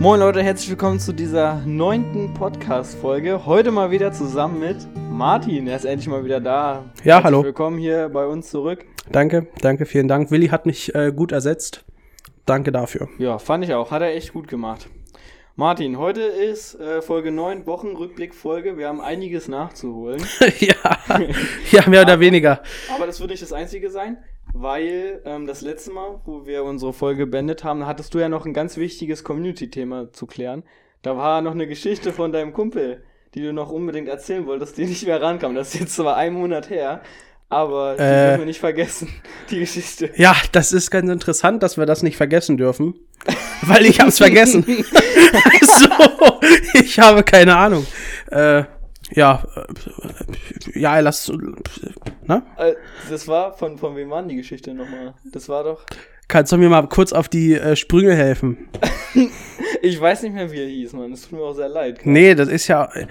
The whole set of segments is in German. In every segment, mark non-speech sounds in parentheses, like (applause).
Moin Leute, herzlich willkommen zu dieser neunten Podcast-Folge. Heute mal wieder zusammen mit Martin. Er ist endlich mal wieder da. Ja, herzlich hallo. Willkommen hier bei uns zurück. Danke, danke, vielen Dank. Willi hat mich äh, gut ersetzt. Danke dafür. Ja, fand ich auch. Hat er echt gut gemacht. Martin, heute ist äh, Folge 9, Wochenrückblick-Folge. Wir haben einiges nachzuholen. (laughs) ja, ja, mehr oder weniger. Aber das wird nicht das Einzige sein, weil ähm, das letzte Mal, wo wir unsere Folge beendet haben, hattest du ja noch ein ganz wichtiges Community-Thema zu klären. Da war noch eine Geschichte von deinem Kumpel, die du noch unbedingt erzählen wolltest, die nicht mehr rankam. Das ist jetzt zwar ein Monat her, aber die Äh. dürfen wir nicht vergessen, die Geschichte. Ja, das ist ganz interessant, dass wir das nicht vergessen dürfen. Weil ich hab's vergessen. (laughs) (laughs) so, ich habe keine Ahnung. Äh, ja, äh, ja, lass, ne? Äh, das war, von, von wem war die Geschichte nochmal? Das war doch, Kannst du mir mal kurz auf die äh, Sprünge helfen? (laughs) ich weiß nicht mehr, wie er hieß, Mann. Es tut mir auch sehr leid. Nee, das ist ja äh,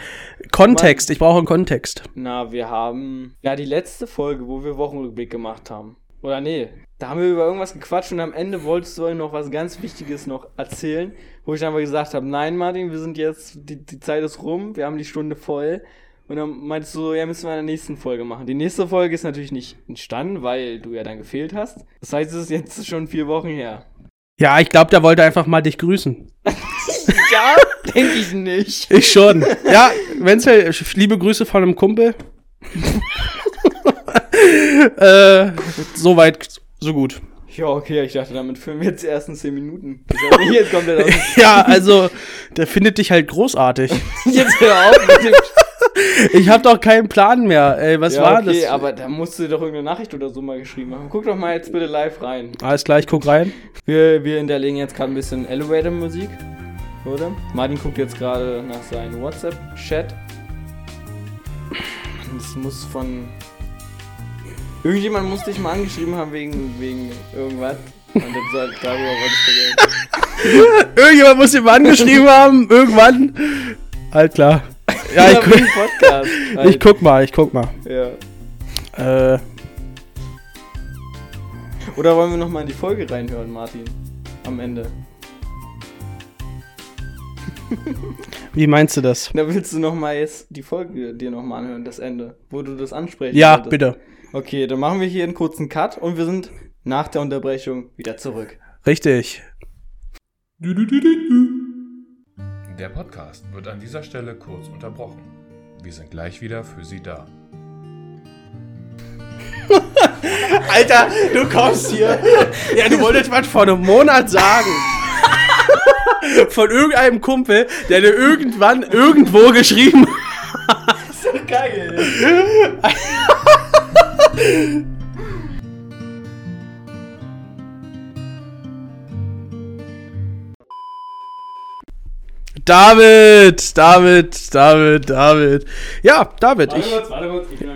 Kontext. Ich brauche einen Kontext. Na, wir haben ja die letzte Folge, wo wir Wochenrückblick gemacht haben. Oder nee, da haben wir über irgendwas gequatscht und am Ende wolltest du euch noch was ganz Wichtiges noch erzählen, wo ich dann aber gesagt habe, nein, Martin, wir sind jetzt, die, die Zeit ist rum, wir haben die Stunde voll. Und dann meintest du ja, müssen wir in der nächsten Folge machen. Die nächste Folge ist natürlich nicht entstanden, weil du ja dann gefehlt hast. Das heißt, es ist jetzt schon vier Wochen her. Ja, ich glaube, der wollte einfach mal dich grüßen. (laughs) Ja, denke ich nicht. Ich schon. Ja, Wenzel, liebe Grüße von einem Kumpel. (laughs) (laughs) äh, Soweit, so gut. Ja, okay, ich dachte, damit filmen wir jetzt die ersten zehn Minuten. Jetzt kommt der. (laughs) Ja, also, der findet dich halt großartig. (laughs) Jetzt hör auf mit dem Ich habe doch keinen Plan mehr. Ey, was ja, war okay, das? aber da musst du doch irgendeine Nachricht oder so mal geschrieben haben. Guck doch mal jetzt bitte live rein. Alles klar, ich guck rein. Wir, wir hinterlegen jetzt gerade ein bisschen Elevator-Musik, oder? Martin guckt jetzt gerade nach seinem WhatsApp-Chat. Das muss von... Irgendjemand muss dich mal angeschrieben haben wegen, wegen irgendwas. Und dann soll, darüber reden. (laughs) Irgendjemand muss ihm angeschrieben haben, irgendwann. Halt klar. Ja, ich, wegen gu Podcast. ich guck mal, ich guck mal. Ja. Äh, Oder wollen wir nochmal in die Folge reinhören, Martin? Am Ende. wie meinst du das? Na, willst du nochmal jetzt die Folge dir nochmal anhören, das Ende, wo du das ansprechen Ja, bitte. Okay, dann machen wir hier einen kurzen Cut und wir sind nach der Unterbrechung wieder zurück. Richtig. Der Podcast wird an dieser Stelle kurz unterbrochen. Wir sind gleich wieder für Sie da. (laughs) Alter, du kommst hier. Ja, du wolltest was vor einem Monat sagen. (laughs) Von irgendeinem Kumpel, der dir irgendwann irgendwo geschrieben hat. So geil. (laughs) David, David, David, David. Ja, David, Warte ich. kurz, warte kurz, ich bin.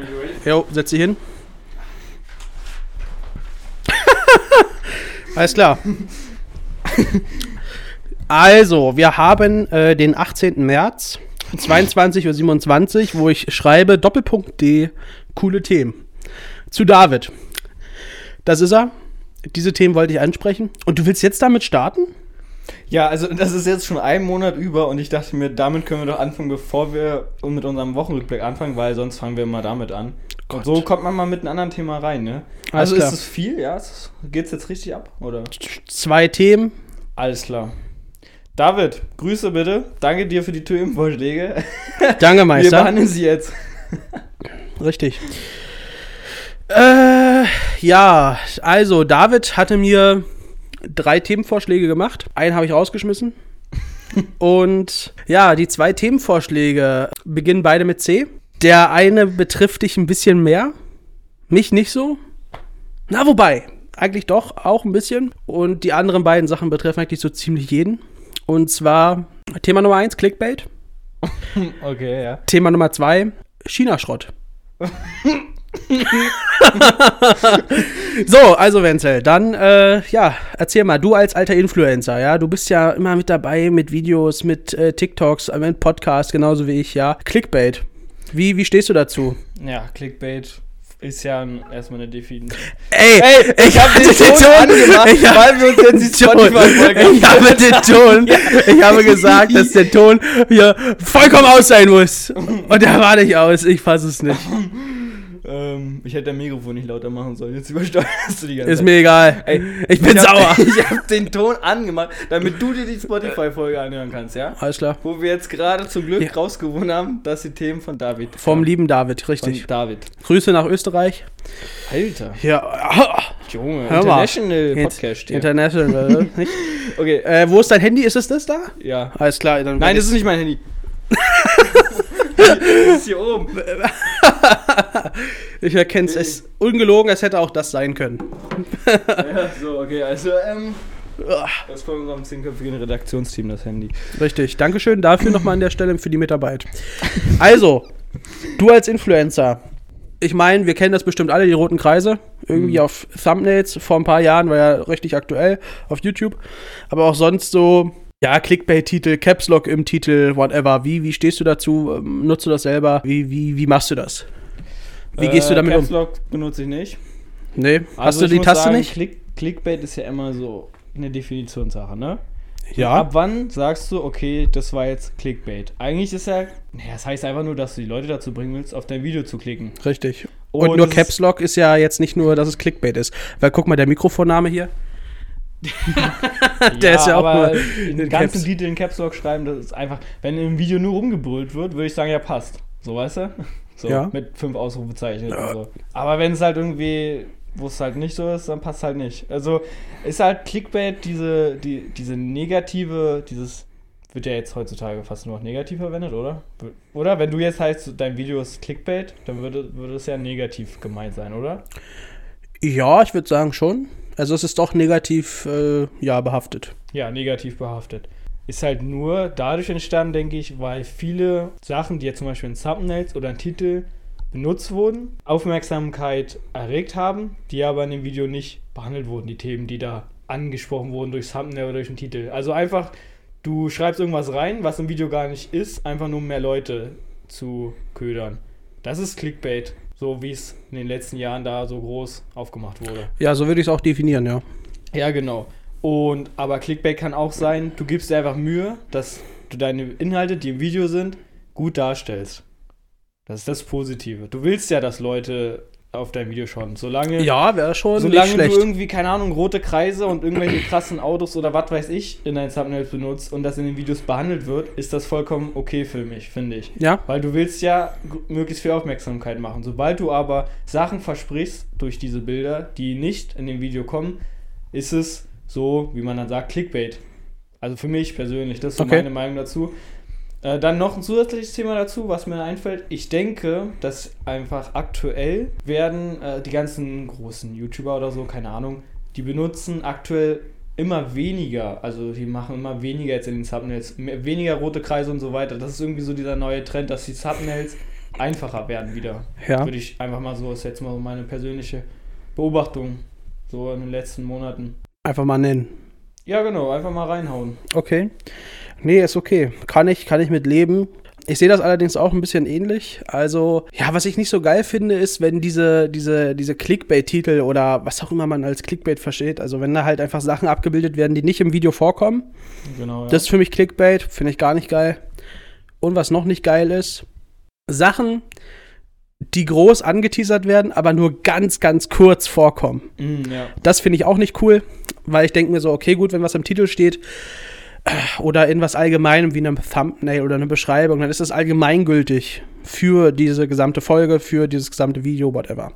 Jo, setz dich hin. (laughs) Alles klar. Also, wir haben äh, den 18. März, 22.27 Uhr, wo ich schreibe Doppelpunkt D, coole Themen. Zu David. Das ist er. Diese Themen wollte ich ansprechen. Und du willst jetzt damit starten? Ja, also das ist jetzt schon ein Monat über und ich dachte mir, damit können wir doch anfangen, bevor wir mit unserem Wochenrückblick anfangen, weil sonst fangen wir mal damit an. Und so kommt man mal mit einem anderen Thema rein, ne? Alles also klar. ist es viel, ja? Ist es- jetzt richtig ab, oder? Zwei Themen. Alles klar. David, Grüße bitte. Danke dir für die Themenvorschläge. Danke, (laughs) Wir Meister. behandeln sie jetzt. Richtig. Äh, ja, also David hatte mir drei Themenvorschläge gemacht. Einen habe ich rausgeschmissen. (laughs) Und ja, die zwei Themenvorschläge beginnen beide mit C. Der eine betrifft dich ein bisschen mehr. Mich nicht so. Na, wobei, eigentlich doch auch ein bisschen. Und die anderen beiden Sachen betreffen eigentlich so ziemlich jeden. Und zwar Thema Nummer eins, Clickbait. (laughs) Okay, ja. Thema Nummer zwei, China-Schrott. (laughs) so, also Wenzel, dann, äh, ja, erzähl mal, du als alter Influencer, ja, du bist ja immer mit dabei mit Videos, mit äh, TikToks, äh, mit Podcasts, genauso wie ich, ja. Clickbait. Wie, wie stehst du dazu? Ja, Clickbait ist ja erstmal eine Definition. Ey, Ey, ich hab den Ton angemacht, (laughs) ich hab- weil wir uns jetzt die. Spotify-Folge (laughs) Ich habe den Ton, ich habe gesagt, dass der Ton hier vollkommen aus sein muss. Und der war nicht aus, ich fasse es nicht. Ähm, ich hätte dein Mikrofon nicht lauter machen sollen. Jetzt übersteuerst du die ganze Ist Zeit. mir egal. Ey, ich bin hab- sauer. (laughs) Ich habe den Ton angemacht, damit du dir die Spotify-Folge anhören kannst, ja? Alles klar. Wo wir jetzt gerade zum Glück Ja. rausgewonnen haben, dass die Themen von David Vom kamen. lieben David, Von richtig. David. Grüße nach Österreich. Alter. Ja, Junge, Hör mal. International Jetzt Podcast hier. international. (laughs) nicht? okay, Äh, wo ist dein Handy? Ist es das da? ja. Alles klar. Nein, das ist nicht mein Handy. (laughs) das ist hier oben. ich erkenne es. Es ist ungelogen, es hätte auch das sein können. Ja, so, okay, also, ähm, das ist von unserem zehnköpfigen Redaktionsteam, das Handy. Richtig. Dankeschön dafür nochmal an der Stelle für die Mitarbeit. Also, du als Influencer. Ich meine, wir kennen das bestimmt alle, die roten Kreise. Irgendwie Mhm. auf Thumbnails vor ein paar Jahren, war ja richtig aktuell auf YouTube. Aber auch sonst so, ja, Clickbait-Titel, Caps Lock im Titel, whatever. Wie, wie stehst du dazu? Ähm, Nutzt du das selber? Wie, wie, wie machst du das? Wie gehst du damit Caps um? Lock benutze ich nicht. Nee, hast Also du ich die Taste sagen, nicht? Click, Clickbait ist ja immer so eine Definitionssache, ne? Ja. Ab wann sagst du, okay, das war jetzt Clickbait? Eigentlich ist ja, naja, das heißt einfach nur, dass du die Leute dazu bringen willst, auf dein Video zu klicken. Richtig. Und, Und nur Caps Lock ist ja jetzt nicht nur, dass es Clickbait ist. Weil guck mal, der Mikrofonname hier. (laughs) Der ist ja auch aber nur in den ganzen Caps. Titel in Caps Lock schreiben, das ist einfach, wenn im Video nur rumgebrüllt wird, würde ich sagen, ja, passt. So, weißt du? (laughs) So, Ja. mit fünf Ausrufezeichen und so. Aber wenn es halt irgendwie, wo es halt nicht so ist, dann passt halt nicht. Also, ist halt Clickbait diese, die, diese negative, dieses, wird ja jetzt heutzutage fast nur noch negativ verwendet, oder? Oder? Wenn du jetzt heißt, dein Video ist Clickbait, dann würde, würde es ja negativ gemeint sein, oder? Ja, ich würde sagen schon. Also es ist doch negativ äh, ja, behaftet. Ja, negativ behaftet. Ist halt nur dadurch entstanden, denke ich, weil viele Sachen, die jetzt zum Beispiel in Thumbnails oder in Titel benutzt wurden, Aufmerksamkeit erregt haben, die aber in dem Video nicht behandelt wurden, die Themen, die da angesprochen wurden durch Thumbnail oder durch den Titel. Also einfach, du schreibst irgendwas rein, was im Video gar nicht ist, einfach nur um mehr Leute zu ködern. Das ist Clickbait, so wie es in den letzten Jahren da so groß aufgemacht wurde. Ja, so würde ich es auch definieren, ja. Ja, genau. Und aber Clickbait kann auch sein, du gibst dir einfach Mühe, dass du deine Inhalte, die im Video sind, gut darstellst. Das ist das Positive. Du willst ja, dass Leute auf dein Video schauen. Solange, Ja, wäre schon solange du irgendwie, keine Ahnung, rote Kreise und irgendwelche krassen Autos oder was weiß ich in deinen Thumbnails benutzt und das in den Videos behandelt wird, ist das vollkommen okay für mich, finde ich. Ja, Weil du willst ja möglichst viel Aufmerksamkeit machen. Sobald du aber Sachen versprichst durch diese Bilder, die nicht in dem Video kommen, ist es so, wie man dann sagt, Clickbait. Also für mich persönlich, das ist so Okay. meine Meinung dazu. Äh, dann noch ein zusätzliches Thema dazu, was mir einfällt. Ich denke, dass einfach aktuell werden äh, die ganzen großen YouTuber oder so, keine Ahnung, die benutzen aktuell immer weniger, also die machen immer weniger jetzt in den Thumbnails, mehr, weniger rote Kreise und so weiter. Das ist irgendwie so dieser neue Trend, dass die Thumbnails einfacher werden wieder. ja. Würde ich einfach mal so, ist jetzt mal so meine persönliche Beobachtung, so in den letzten Monaten. Einfach mal nennen. Ja, genau, einfach mal reinhauen. Okay. Nee, ist okay. Kann ich, kann ich mit leben. Ich sehe das allerdings auch ein bisschen ähnlich. Also, ja, was ich nicht so geil finde, ist, wenn diese, diese, diese Clickbait-Titel oder was auch immer man als Clickbait versteht, also wenn da halt einfach Sachen abgebildet werden, die nicht im Video vorkommen. Genau. Ja. Das ist für mich Clickbait, finde ich gar nicht geil. Und was noch nicht geil ist, Sachen, die groß angeteasert werden, aber nur ganz, ganz kurz vorkommen. Mm, ja. Das finde ich auch nicht cool, weil ich denke mir so, okay, gut, wenn was im Titel steht oder in was Allgemeinem wie einem Thumbnail oder eine Beschreibung, dann ist das allgemeingültig für diese gesamte Folge, für dieses gesamte Video, whatever.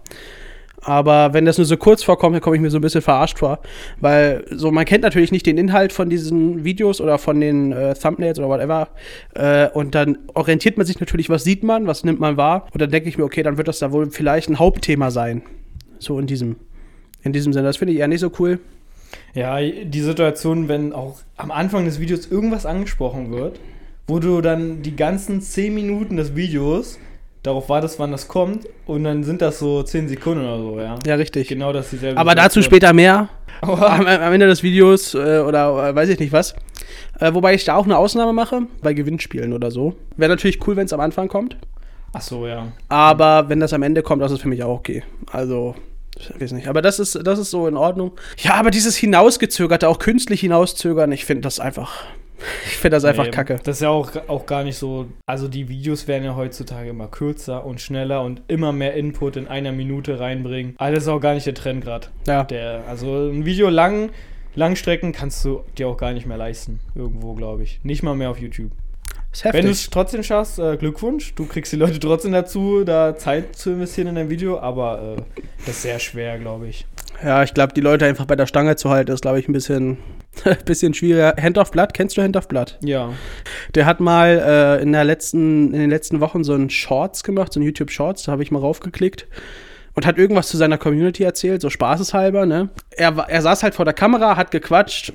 Aber wenn das nur so kurz vorkommt, dann komme ich mir so ein bisschen verarscht vor. Weil so, man kennt natürlich nicht den Inhalt von diesen Videos oder von den äh, Thumbnails oder whatever. Äh, und dann orientiert man sich natürlich, was sieht man, was nimmt man wahr. Und dann denke ich mir, okay, dann wird das da wohl vielleicht ein Hauptthema sein. So in diesem, in diesem Sinne. Das finde ich eher nicht so cool. Ja, die Situation, wenn auch am Anfang des Videos irgendwas angesprochen wird, wo du dann die ganzen 10 Minuten des Videos darauf wartest, wann das kommt, und dann sind das so 10 Sekunden oder so, ja. Ja, richtig. Genau das ist dieselbe Aber dazu Situation. später mehr. (laughs) Aber- am, am Ende des Videos äh, oder äh, weiß ich nicht was. Äh, wobei ich da auch eine Ausnahme mache, bei Gewinnspielen oder so. Wäre natürlich cool, wenn es am Anfang kommt. Ach so, ja. Aber wenn das am Ende kommt, das ist für mich auch okay. Also, ich weiß nicht. Aber das ist, das ist so in Ordnung. Ja, aber dieses Hinausgezögerte, auch künstlich hinauszögern, ich finde das einfach. Ich finde das einfach Nee, kacke. Das ist ja auch, auch gar nicht so. Also die Videos werden ja heutzutage immer kürzer und schneller und immer mehr Input in einer Minute reinbringen. Alles ist auch gar nicht der Trend gerade. Ja. Der, also ein Video lang, Langstrecken kannst du dir auch gar nicht mehr leisten. Irgendwo, glaube ich. Nicht mal mehr auf YouTube. Wenn du es trotzdem schaffst, äh, Glückwunsch. Du kriegst die Leute trotzdem dazu, da Zeit zu investieren in dein Video, aber äh, das ist sehr schwer, glaube ich. Ja, ich glaube, die Leute einfach bei der Stange zu halten, ist, glaube ich, ein bisschen, (laughs) bisschen schwieriger. Hand of Blood, kennst du Hand of Blood? Ja. Der hat mal äh, in, der letzten, in den letzten Wochen so einen Shorts gemacht, so einen YouTube Shorts, da habe ich mal raufgeklickt und hat irgendwas zu seiner Community erzählt, so spaßeshalber, ne? Er, er saß halt vor der Kamera, hat gequatscht.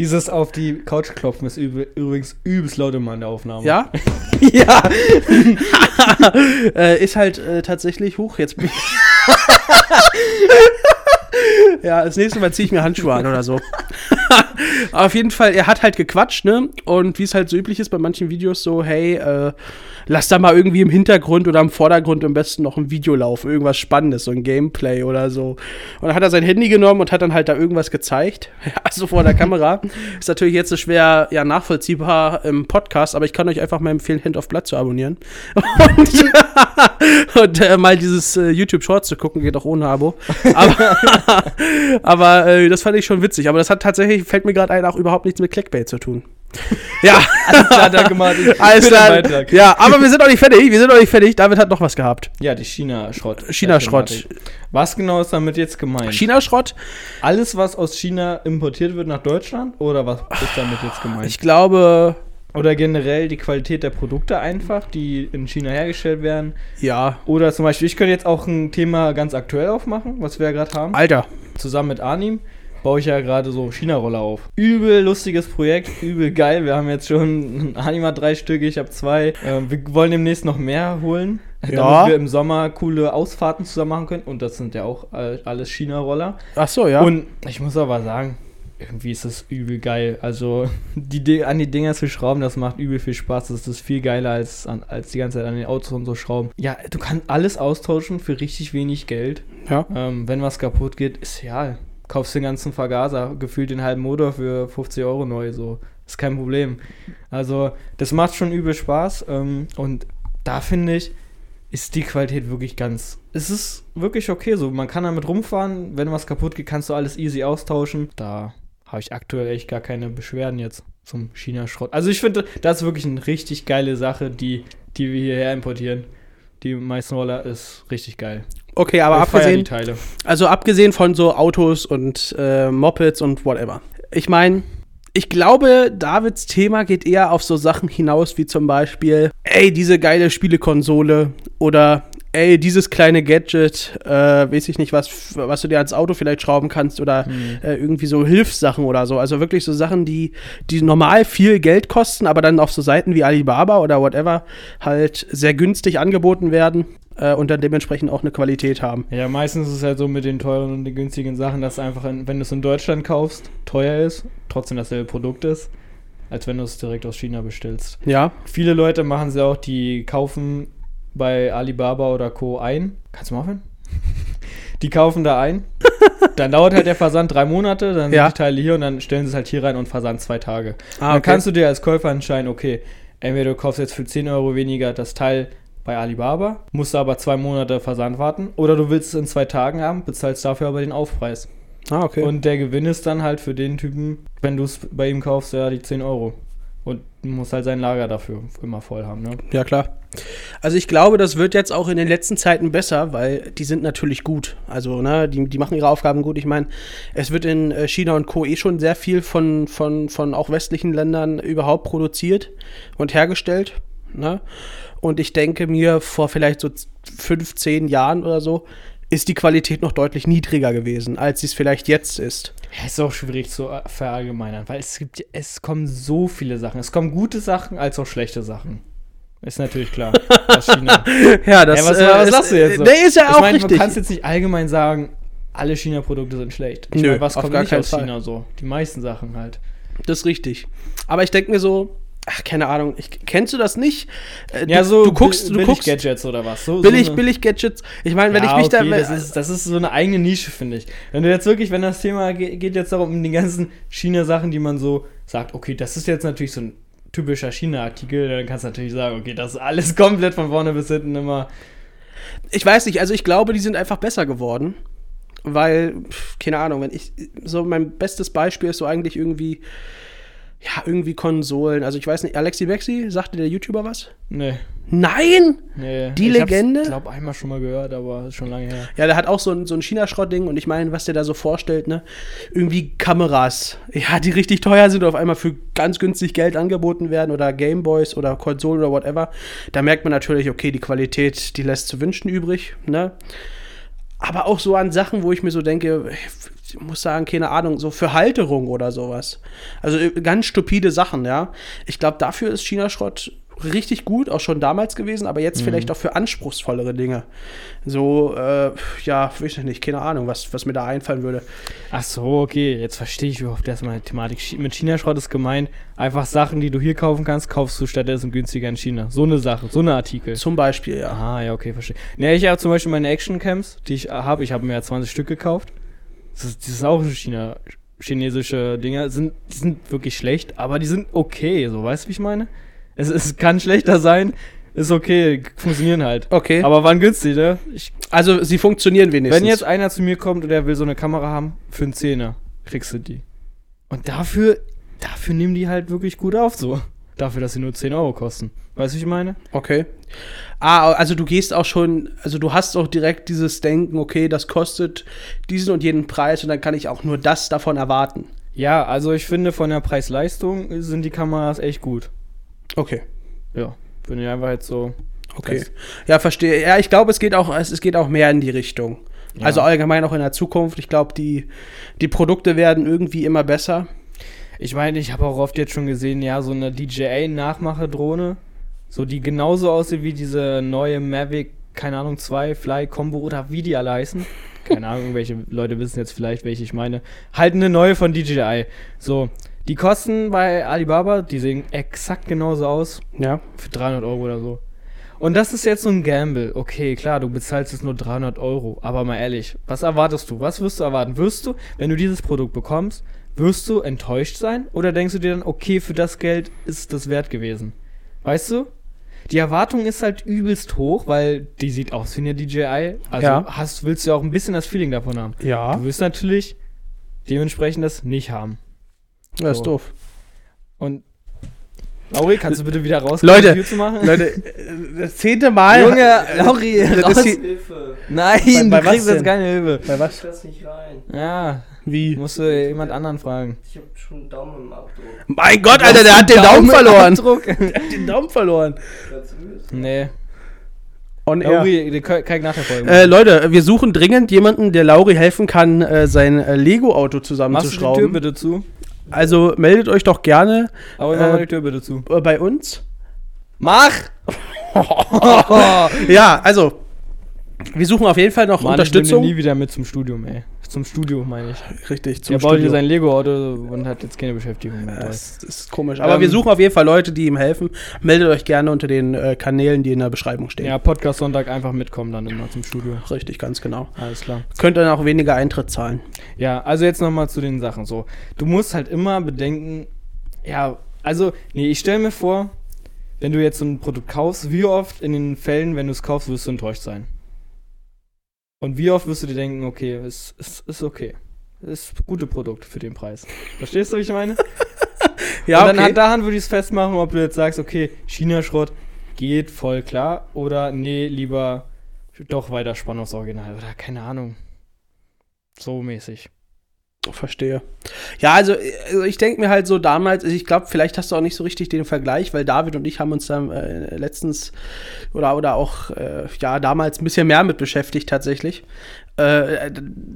Dieses auf die Couch klopfen ist üb übrigens übelst laut immer in der Aufnahme. Ja? (laughs) ja. (laughs) äh, ist halt äh, tatsächlich hoch. Jetzt (laughs) ja, das nächste Mal ziehe ich mir Handschuhe an oder so. Auf jeden Fall, er hat halt gequatscht, ne? Und wie es halt so üblich ist bei manchen Videos, so, hey, äh, lass da mal irgendwie im Hintergrund oder im Vordergrund am besten noch ein Video laufen, irgendwas Spannendes, so ein Gameplay oder so. Und dann hat er sein Handy genommen und hat dann halt da irgendwas gezeigt, (laughs) also vor der Kamera. Ist natürlich jetzt so schwer ja, nachvollziehbar im Podcast, aber ich kann euch einfach mal empfehlen, Hand of Blood zu abonnieren. (laughs) Und, (laughs) und äh, mal dieses äh, YouTube Shorts zu gucken, geht auch ohne Abo. Aber, aber äh, das fand ich schon witzig. Aber das hat tatsächlich, fällt mir gerade ein, auch überhaupt nichts mit Clickbait zu tun. (laughs) Ja, klar, danke Martin. alles klar. Ja, aber wir sind noch nicht fertig. Wir sind noch nicht fertig. David hat noch was gehabt. Ja, die China-Schrott. China-Schrott. Was genau ist damit jetzt gemeint? China-Schrott? Alles, was aus China importiert wird nach Deutschland? Oder was ist damit jetzt gemeint? Ich glaube, Oder generell die Qualität der Produkte einfach, die in China hergestellt werden? ja. Oder zum Beispiel, ich könnte jetzt auch ein Thema ganz aktuell aufmachen, was wir ja gerade haben. Alter. Zusammen mit Arnim baue ich ja gerade so China-Roller auf. Übel lustiges Projekt, übel geil. Wir haben jetzt schon (laughs) Arnim hat drei Stück, ich habe zwei. Ähm, wir wollen demnächst noch mehr holen. (laughs) Ja. Damit wir im Sommer coole Ausfahrten zusammen machen können. Und das sind ja auch alles China-Roller. Ach so, ja. Und ich muss aber sagen, irgendwie ist das übel geil. Also (laughs) die, Di- an die Dinger zu schrauben, das macht übel viel Spaß. Das ist viel geiler als, an, als die ganze Zeit an den Autos und so schrauben. Ja, du kannst alles austauschen für richtig wenig Geld. ja. Ähm, wenn was kaputt geht, ist ja, kaufst den ganzen Vergaser, gefühlt den halben Motor für 50 Euro neu, so. Ist kein Problem. Also, das macht schon übel Spaß. Ähm, und da finde ich, ist die Qualität wirklich ganz. Es ist wirklich okay so. Man kann damit rumfahren. Wenn was kaputt geht, kannst du alles easy austauschen. Da habe ich aktuell echt gar keine Beschwerden jetzt zum China-Schrott. Also, ich finde, das ist wirklich eine richtig geile Sache, die, die wir hierher importieren. Die meisten Roller ist richtig geil. Okay, aber Ich abgesehen. Also abgesehen von so Autos und äh, Mopeds und whatever. Ich meine, ich glaube, Davids Thema geht eher auf so Sachen hinaus, wie zum Beispiel, ey, diese geile Spielekonsole oder ey, dieses kleine Gadget, äh, weiß ich nicht, was, was du dir als Auto vielleicht schrauben kannst oder Hm. äh, irgendwie so Hilfssachen oder so. Also wirklich so Sachen, die, die normal viel Geld kosten, aber dann auf so Seiten wie Alibaba oder whatever halt sehr günstig angeboten werden äh, und dann dementsprechend auch eine Qualität haben. Ja, meistens ist es halt so mit den teuren und den günstigen Sachen, dass einfach, in, wenn du es in Deutschland kaufst, teuer ist, trotzdem dasselbe Produkt ist, als wenn du es direkt aus China bestellst. Ja, Viele Leute machen sie auch, die kaufen bei Alibaba oder Co. ein. Kannst du mal aufhören? (laughs) Die kaufen da ein. (laughs) Dann dauert halt der Versand drei Monate, dann Ja. sind die Teile hier und dann stellen sie es halt hier rein und Versand zwei Tage. Ah, Dann okay. kannst du dir als Käufer entscheiden, okay, entweder du kaufst jetzt für 10 Euro weniger das Teil bei Alibaba, musst du aber zwei Monate Versand warten, oder du willst es in zwei Tagen haben, bezahlst dafür aber den Aufpreis. Ah, okay. Und der Gewinn ist dann halt für den Typen, wenn du es bei ihm kaufst, ja, die 10 Euro. Und du musst halt sein Lager dafür immer voll haben, ne? ja, klar. Also ich glaube, das wird jetzt auch in den letzten Zeiten besser, weil die sind natürlich gut. Also, ne, die, die machen ihre Aufgaben gut. Ich meine, es wird in äh, China und Co. eh schon sehr viel von, von, von auch westlichen Ländern überhaupt produziert und hergestellt. Ne? Und ich denke mir, vor vielleicht so 15 Jahren oder so, ist die Qualität noch deutlich niedriger gewesen, als sie es vielleicht jetzt ist. Ja, ist auch schwierig zu verallgemeinern, weil es gibt, es kommen so viele Sachen. Es kommen gute Sachen als auch schlechte Sachen. Ist natürlich klar. (laughs) aus China. Ja, das ja, was, äh, was ist- sagst du jetzt? So? Nee, ist ja ich auch meine, richtig. du kannst jetzt nicht allgemein sagen, alle China-Produkte sind schlecht. Ich Nö, meine, was kommt gar nicht aus Fall. China so? Die meisten Sachen halt. Das ist richtig. Aber ich denke mir so, ach, keine Ahnung, ich, kennst du das nicht? Äh, Ja, so du guckst, du billig guckst Gadgets oder was? So, billig, so billig Gadgets. Ich meine, wenn ja, ich mich okay, da. das, ist, das ist so eine eigene Nische, finde ich. Wenn du jetzt wirklich, wenn das Thema geht, geht jetzt darum, um die ganzen China-Sachen, die man so sagt, okay, das ist jetzt natürlich so ein typischer China-Artikel, dann kannst du natürlich sagen, okay, das ist alles (laughs) komplett von vorne bis hinten immer. Ich weiß nicht, also ich glaube, die sind einfach besser geworden. Weil, keine Ahnung, wenn ich, so mein bestes Beispiel ist so eigentlich irgendwie, ja, irgendwie Konsolen. Also ich weiß nicht, Alexi Bexi, sagte der YouTuber was? Nee, Nein! nee. Die ich Legende? Ich glaube, einmal schon mal gehört, aber ist schon lange her. Ja, der hat auch so ein, so ein China-Schrott-Ding und ich meine, was der da so vorstellt, ne? Irgendwie Kameras, ja, die richtig teuer sind und auf einmal für ganz günstig Geld angeboten werden oder Gameboys oder Konsolen oder whatever. Da merkt man natürlich, okay, die Qualität, die lässt zu wünschen übrig, ne? Aber auch so an Sachen, wo ich mir so denke, ich muss sagen, keine Ahnung, so für Halterung oder sowas. Also äh, ganz stupide Sachen, ja. Ich glaube, dafür ist China-Schrott richtig gut, auch schon damals gewesen, aber jetzt vielleicht auch für anspruchsvollere Dinge. So, äh, ja, weiß ich nicht, keine Ahnung, was, was mir da einfallen würde. Ach so, okay, jetzt verstehe ich überhaupt erstmal die Thematik. Mit China-Schrott ist gemeint, einfach Sachen, die du hier kaufen kannst, kaufst du stattdessen günstiger in China. So eine Sache, so eine Artikel. Zum Beispiel, ja. Ah, ja, okay, verstehe. Ne, ich habe zum Beispiel meine Action-Cams, die ich habe. Ich habe mir ja 20 Stück gekauft. Das ist, das ist auch China, chinesische Dinger. Sind, die sind wirklich schlecht, aber die sind okay, so, weißt du, wie ich meine? Es, es kann schlechter sein, ist okay, funktionieren halt. Okay. Aber waren günstig, ne? Ich, also, sie funktionieren wenigstens. wenn jetzt einer zu mir kommt und der will so eine Kamera haben, für einen Zehner, kriegst du die. Und dafür, dafür nehmen die halt wirklich gut auf, so. Dafür, dass sie nur 10 Euro kosten. Weißt du, wie ich meine? Okay. Ah, also du gehst auch schon, also du hast auch direkt dieses Denken, okay, das kostet diesen und jenen Preis und dann kann ich auch nur das davon erwarten. Ja, also ich finde, von der Preis-Leistung sind die Kameras echt gut. Okay. Ja, bin ich einfach jetzt so. Okay. Das- Ja, verstehe. Ja, ich glaube, es geht auch, es, es geht auch mehr in die Richtung. Ja. Also allgemein auch in der Zukunft. Ich glaube, die, die Produkte werden irgendwie immer besser. Ich meine, ich habe auch oft jetzt schon gesehen, ja, so eine DJI-Nachmache-Drohne, so die genauso aussieht wie diese neue Mavic, keine Ahnung, 2 Fly Combo oder wie die alle heißen. Keine Ahnung, welche Leute wissen jetzt vielleicht, welche ich meine. Halt eine neue von DJI. So, die kosten bei Alibaba, die sehen exakt genauso aus, Ja. für 300 Euro oder so. Und das ist jetzt so ein Gamble. Okay, klar, du bezahlst jetzt nur 300 Euro. Aber mal ehrlich, was erwartest du? Was wirst du erwarten? Wirst du, wenn du dieses Produkt bekommst, wirst du enttäuscht sein? Oder denkst du dir dann, okay, für das Geld ist das wert gewesen? Weißt du? Die Erwartung ist halt übelst hoch, weil die sieht aus wie eine DJI. Also Ja. hast, willst du auch ein bisschen das Feeling davon haben. Ja. Du wirst natürlich dementsprechend das nicht haben. Das ist So. doof. Und Lauri, kannst du bitte wieder raus, Leute, zu machen? Leute, (laughs) das zehnte Mal. Junge, Lauri, das raus. ist Hilfe, Nein, Bei- bei du was kriegst jetzt keine Hilfe. Bei was? ich lass nicht rein. Ja, Wie? musst du jemand anderen fragen. Ich hab schon einen Daumen im Abdruck. Mein Gott, Alter, der hat den Daumen verloren. Abdruck. (laughs) Der hat den Daumen verloren. Nee. On air. Lauri, den kann kann ich nachher folgen. Äh, Leute, wir suchen dringend jemanden, der Lauri helfen kann, äh, sein äh, Lego-Auto Machst du die Tür zusammenzuschrauben. bitte zu? Also meldet euch doch gerne mach Äh, die Tür bitte zu. äh, bei uns. Mach! (laughs) Ja, also, wir suchen auf jeden Fall noch Mann, Unterstützung. Ich bin nie wieder mit zum Studium, ey. Zum Studio, meine ich. Richtig, Der baut hier sein Lego-Auto und hat jetzt keine Beschäftigung mehr. Das, das ist komisch. Aber Ähm, wir suchen auf jeden Fall Leute, die ihm helfen. Meldet euch gerne unter den äh, Kanälen, die in der Beschreibung stehen. Ja, Podcast Sonntag einfach mitkommen dann immer zum Studio. Richtig, ganz genau. Alles klar. Könnt dann auch weniger Eintritt zahlen. Ja, also jetzt nochmal zu den Sachen so. Du musst halt immer bedenken, ja, also, nee, ich stelle mir vor, wenn du jetzt so ein Produkt kaufst, wie oft in den Fällen, wenn du es kaufst, wirst du enttäuscht sein? Und wie oft wirst du dir denken, okay, es ist, ist okay. Ist ein gutes Produkt für den Preis. Verstehst du, wie ich meine? (laughs) Ja, Und dann okay. daran würde ich es festmachen, ob du jetzt sagst, okay, China-Schrott geht voll klar oder nee, lieber doch weiter spannen aufs Original oder keine Ahnung. So mäßig. Verstehe. Ja, also, also ich denke mir halt so damals, ich glaube, vielleicht hast du auch nicht so richtig den Vergleich, weil David und ich haben uns dann äh, letztens oder, oder auch äh, ja damals ein bisschen mehr mit beschäftigt tatsächlich. Äh,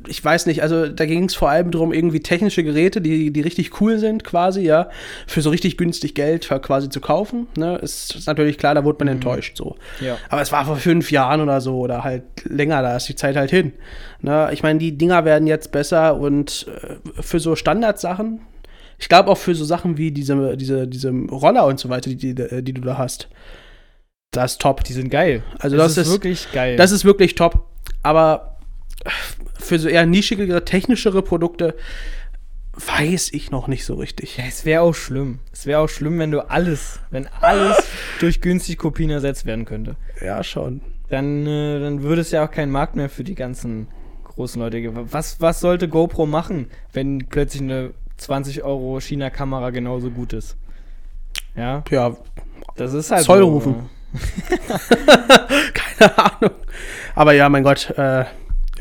ich weiß nicht, also da ging es vor allem darum, irgendwie technische Geräte, die, die richtig cool sind, quasi, ja, für so richtig günstig Geld quasi zu kaufen. Ne? Ist, ist natürlich klar, da wurde man enttäuscht so. Ja. Aber es war vor fünf Jahren oder so oder halt länger, da ist die Zeit halt hin. Ne? Ich meine, die Dinger werden jetzt besser und äh, für so Standardsachen, Ich glaube auch für so Sachen wie diese, diese, diese Roller und so weiter, die, die, die du da hast. Das ist top. Die sind geil. Also das, ist, wirklich geil. das ist wirklich top. Aber für so eher nischigere, technischere Produkte weiß ich noch nicht so richtig. ja, es wäre auch schlimm. Es wäre auch schlimm, wenn du alles, wenn alles (laughs) durch günstig Kopien ersetzt werden könnte. Ja, schon. Dann, äh, dann würde es ja auch keinen Markt mehr für die ganzen großen Leute geben. Was, was sollte GoPro machen, wenn plötzlich eine 20 Euro China-Kamera genauso gut ist? Ja, Ja, das ist halt Zoll so. rufen. (laughs) keine Ahnung. Aber ja, mein Gott, äh,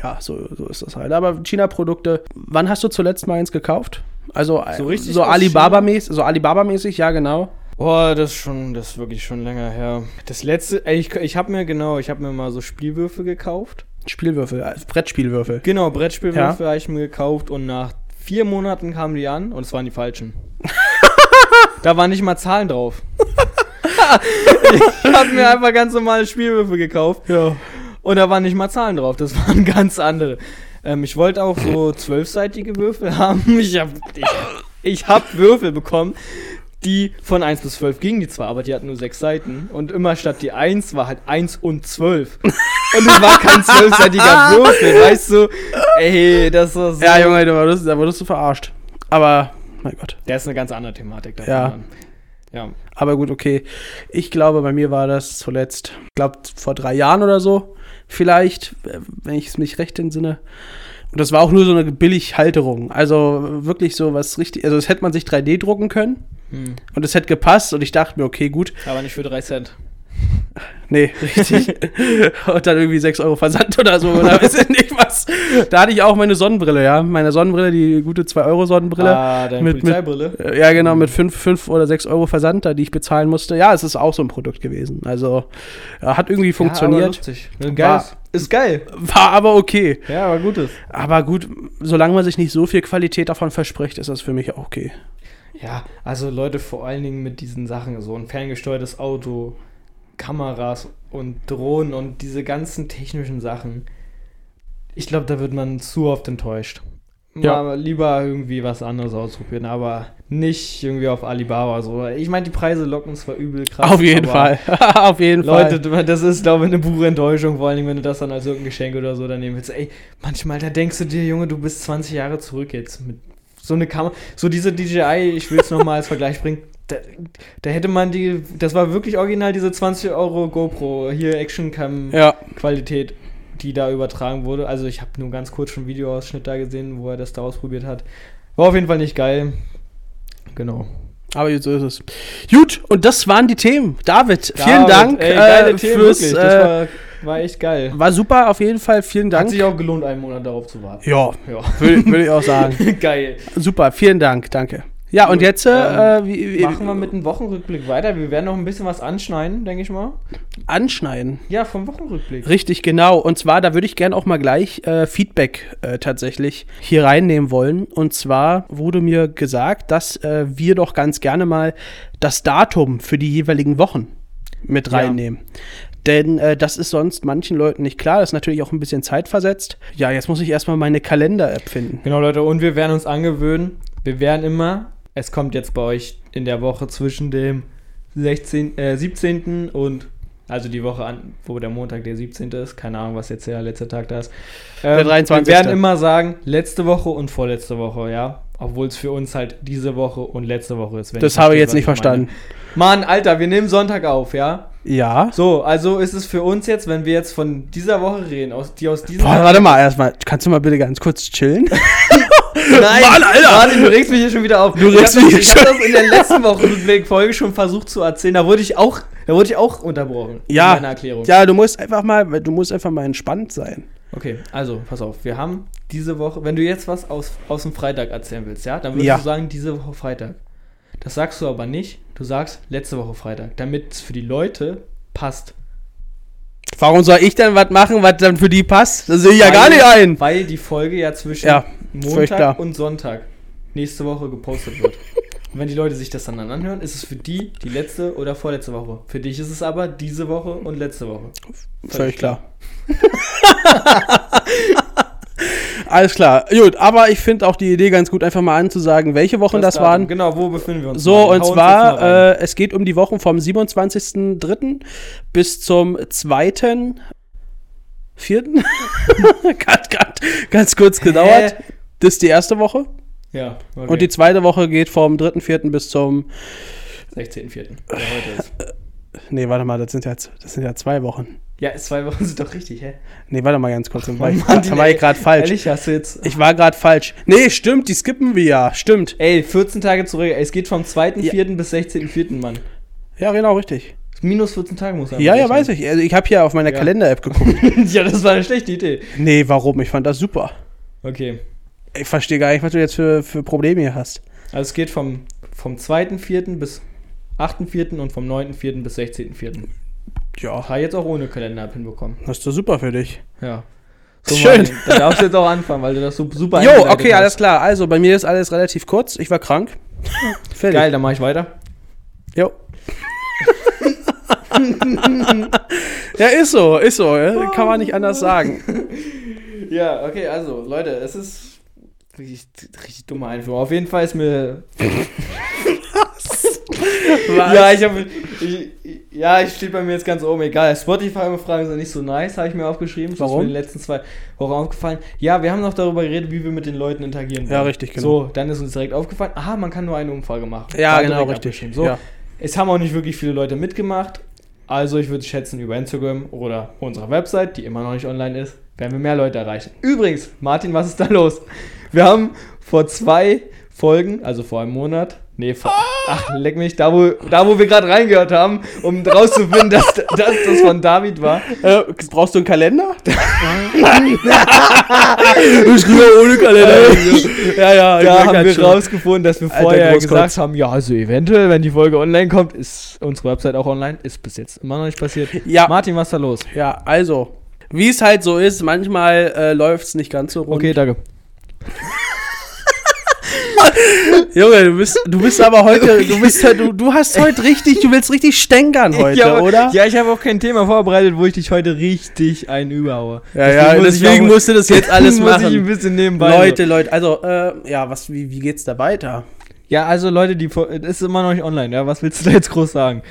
ja, so, so ist das halt. Aber China-Produkte, wann hast du zuletzt mal eins gekauft? Also So richtig so Alibaba-mäßig, so Alibaba-mäßig, ja genau. Boah, das ist schon, das ist wirklich schon länger her. Das letzte, ich, ich habe mir genau, ich habe mir mal so Spielwürfel gekauft. Spielwürfel, äh, Brettspielwürfel. Genau, Brettspielwürfel habe ich mir gekauft und nach vier Monaten kamen die an und es waren die falschen. (laughs) da waren nicht mal Zahlen drauf. (laughs) ich habe mir einfach ganz normale Spielwürfel gekauft Ja. Und da waren nicht mal Zahlen drauf. Das (laughs) waren ganz andere. Ähm, ich wollte auch so (coughs) zwölfseitige Würfel haben. (laughs) Ich habe ich, ich hab Würfel bekommen, die von 1 bis 12 gingen die zwar, aber die hatten nur sechs Seiten. Und immer statt die 1 war halt 1 und 12. Und es war kein zwölfseitiger (laughs) Würfel, weißt du? Ey, das war so. Ja, Junge, da wurdest, da wurdest du verarscht. Aber, mein Gott. Der ist eine ganz andere Thematik. Ja. dann. Ja. Aber gut, okay. Ich glaube, bei mir war das zuletzt, ich glaube, vor drei Jahren oder so. Vielleicht, wenn ich es mich recht entsinne. Und das war auch nur so eine Billighalterung. Also wirklich so was richtig. Also, das hätte man sich 3D drucken können. Hm. Und es hätte gepasst. Und ich dachte mir, okay, gut. Aber nicht für 3 Cent. Nee, richtig. (laughs) und dann irgendwie 6 Euro Versand oder so. Oder weiß ich nicht was. Da hatte ich auch meine Sonnenbrille, ja. Meine Sonnenbrille, die gute 2 Euro Sonnenbrille. Ah, deine Mit- mit- Polizeibrille. Äh, Ja, genau, mit 5 fünf oder 6 Euro Versand, da, die ich bezahlen musste. Ja, es ist auch so ein Produkt gewesen. Also, hat irgendwie Ja, aber funktioniert. lustig. Geil. Ist geil. war aber okay. Ja, aber gutes. Aber gut, solange man sich nicht so viel Qualität davon verspricht, ist das für mich auch okay. Ja, also Leute, vor allen Dingen mit diesen Sachen, so ein ferngesteuertes Auto, Kameras und Drohnen und diese ganzen technischen Sachen. Ich glaube, da wird man zu oft enttäuscht. Ja. Mal lieber irgendwie was anderes ausprobieren, aber nicht irgendwie auf Alibaba so. Ich meine, die Preise locken zwar übel krass. Auf jeden Fall. (laughs) Auf jeden Leute, Fall. das ist, glaube ich, eine pure Enttäuschung, vor Dingen, wenn du das dann als irgendein Geschenk oder so daneben willst. Ey, manchmal, da denkst du dir, Junge, du bist 20 Jahre zurück jetzt mit so eine Kamera. So diese DJI, ich will es nochmal als Vergleich bringen. Da, da hätte man die, das war wirklich original diese 20 Euro GoPro, hier Action-Cam Ja, Qualität, die da übertragen wurde. Also ich habe nur ganz kurz schon einen Videoausschnitt da gesehen, wo er das da ausprobiert hat. War auf jeden Fall nicht geil. Genau. aber so ist es. Gut, und das waren die Themen. David, vielen David, Dank ey, geile äh, Themen, fürs. wirklich. Äh, Das war, war echt geil. war super, auf jeden Fall. Vielen Hat Dank. sich auch gelohnt, einen Monat darauf zu warten. Ja, Ja. würde würd ich auch sagen. (laughs) Geil. Super, vielen Dank, danke. Ja, und jetzt, äh, äh, wie, Machen wir mit dem Wochenrückblick weiter. Wir werden noch ein bisschen was anschneiden, denke ich mal. anschneiden. Ja, vom Wochenrückblick. Richtig, genau. Und zwar, da würde ich gerne auch mal gleich äh, Feedback äh, tatsächlich hier reinnehmen wollen. Und zwar wurde mir gesagt, dass äh, wir doch ganz gerne mal das Datum für die jeweiligen Wochen mit Ja. reinnehmen. Denn äh, das ist sonst manchen Leuten nicht klar. Das ist natürlich auch ein bisschen zeitversetzt. Ja, jetzt muss ich erstmal meine Kalender-App finden. Genau, Leute, und wir werden uns angewöhnen. Wir werden immer, es kommt jetzt bei euch in der Woche zwischen dem 16, äh, 17. und also die Woche an, wo der Montag der 17. ist, keine Ahnung, was jetzt der letzte Tag da ist. Ähm, Der 23.. Wir werden immer sagen, letzte Woche und vorletzte Woche, ja. Obwohl es für uns halt diese Woche und letzte Woche ist. Das habe ich jetzt nicht verstanden. Mann, Alter, wir nehmen Sonntag auf, ja. Ja. So, also ist es für uns jetzt, wenn wir jetzt von dieser Woche reden, aus, die aus diesem Boah, warte mal, erstmal. Kannst du mal bitte ganz kurz chillen? (laughs) (laughs) Nein, Mann, Alter! Martin, du regst mich hier schon wieder auf. Du Ich regst mich das, hier Ich habe das in der (laughs) letzten Woche Folge schon versucht zu erzählen. Da wurde ich auch, da wurde ich auch unterbrochen. Ja. In meiner Erklärung. Ja, du musst einfach mal, du musst einfach mal entspannt sein. Okay, also, pass auf. Wir haben diese Woche, wenn du jetzt was aus, aus dem Freitag erzählen willst, ja, dann würdest Ja. du sagen, diese Woche Freitag. Das sagst du aber nicht. Du sagst letzte Woche Freitag, damit es für die Leute passt. Warum soll ich denn was machen, was dann für die passt? Das sehe ich ja gar Weil- nicht ein. Weil die Folge ja zwischen Ja. Montag und Sonntag nächste Woche gepostet wird. (laughs) und wenn die Leute sich das dann, anhören, ist es für die die letzte oder vorletzte Woche. Für dich ist es aber diese Woche und letzte Woche. Völlig klar. (laughs) Alles klar. Gut, aber ich finde auch die Idee ganz gut, einfach mal anzusagen, welche Wochen das, Datum, waren. Genau, wo befinden wir uns? So, Martin? und Hau zwar, mal äh, es geht um die Wochen vom 27.03. bis zum 2. 4. ganz, ganz, ganz kurz gedauert. Das ist die erste Woche. ja, okay. Und die zweite Woche geht vom 3.4. bis zum. 16.04. Ja, heute ist. Nee, warte mal, das sind ja, das sind ja zwei Wochen. Ja, zwei Wochen (laughs) sind doch richtig, hä? Nee, warte mal ganz kurz. Dann war ich, Martin, dann war ich ey, gerade falsch. Ehrlich, hast du jetzt. Ich war gerade falsch. Nee, stimmt, die skippen wir ja. Stimmt. Ey, 14 Tage zurück. Es geht vom 2.04. bis 16.04. Mann. Ja, genau, richtig. Minus 14 Tage muss er Ja, ja, weiß ich. Also ich habe hier auf meiner Ja. Kalender-App geguckt. (laughs) ja, das war eine schlechte Idee. nee, warum? Ich fand das super. Okay. Ich verstehe gar nicht, was du jetzt für, für Probleme hier hast. Also es geht vom, vom 2.04. bis 8.04. und vom 9.04. bis 16.04. Ja, Habe jetzt auch ohne Kalender hinbekommen. das ist doch super für dich. Ja. (laughs) Schön. Martin, Da darfst du jetzt auch anfangen, weil du das so super Jo, okay, hast. alles klar. Also, bei mir ist alles relativ kurz. Ich war krank. (laughs) Fertig. Geil, dann mache ich weiter. Jo. (laughs) ja, ist so, ist so. ja. Kann man nicht anders sagen. Ja, okay, also Leute, es ist richtig, richtig dumme Einführung. Auf jeden Fall ist mir. (laughs) Ja, ich habe. Ja, ich steht bei mir jetzt ganz oben. Egal. Spotify-Fragen sind nicht so nice, habe ich mir aufgeschrieben. Das ist Warum? mir in den letzten zwei Wochen aufgefallen. Ja, wir haben noch darüber geredet, wie wir mit den Leuten interagieren Ja, richtig, genau. So, dann ist uns direkt aufgefallen, aha, man kann nur eine Umfrage machen. Ja, War genau, richtig. So, Ja. es haben auch nicht wirklich viele Leute mitgemacht. Also, ich würde schätzen, über Instagram oder unserer Website, die immer noch nicht online ist, werden wir mehr Leute erreichen. Übrigens, Martin, was ist da los? Wir haben vor zwei Folgen, also vor einem Monat, nee, vor, ach, leck mich, da wo, da, wo wir gerade reingehört haben, um rauszufinden, dass, dass das von David war. Äh, brauchst du einen Kalender? (laughs) ich schreibe ohne Kalender. (laughs) ja, ja, ich Da haben das wir schon. rausgefunden, dass wir Alter vorher Großkotz. gesagt haben, ja, also eventuell, wenn die Folge online kommt, ist unsere Website auch online. Ist bis jetzt immer noch nicht passiert. Ja. Martin, was ist da los? Ja, also, wie es halt so ist, manchmal äh, läuft es nicht ganz so rund. Okay, danke. (laughs) Junge, du bist, du bist aber heute, du bist du, du hast heute richtig, du willst richtig stänkern (laughs) heute, ja, oder? Ja, ich habe auch kein Thema vorbereitet, wo ich dich heute richtig ein überhaue. Ja, ja, deswegen ich musst du das jetzt (laughs) alles muss ich ein machen. bisschen nebenbei. Leute, Leute, also, äh, ja, was, wie, wie geht's da weiter? Ja, also Leute, die ist immer noch nicht online. Ja, was willst du da jetzt groß sagen?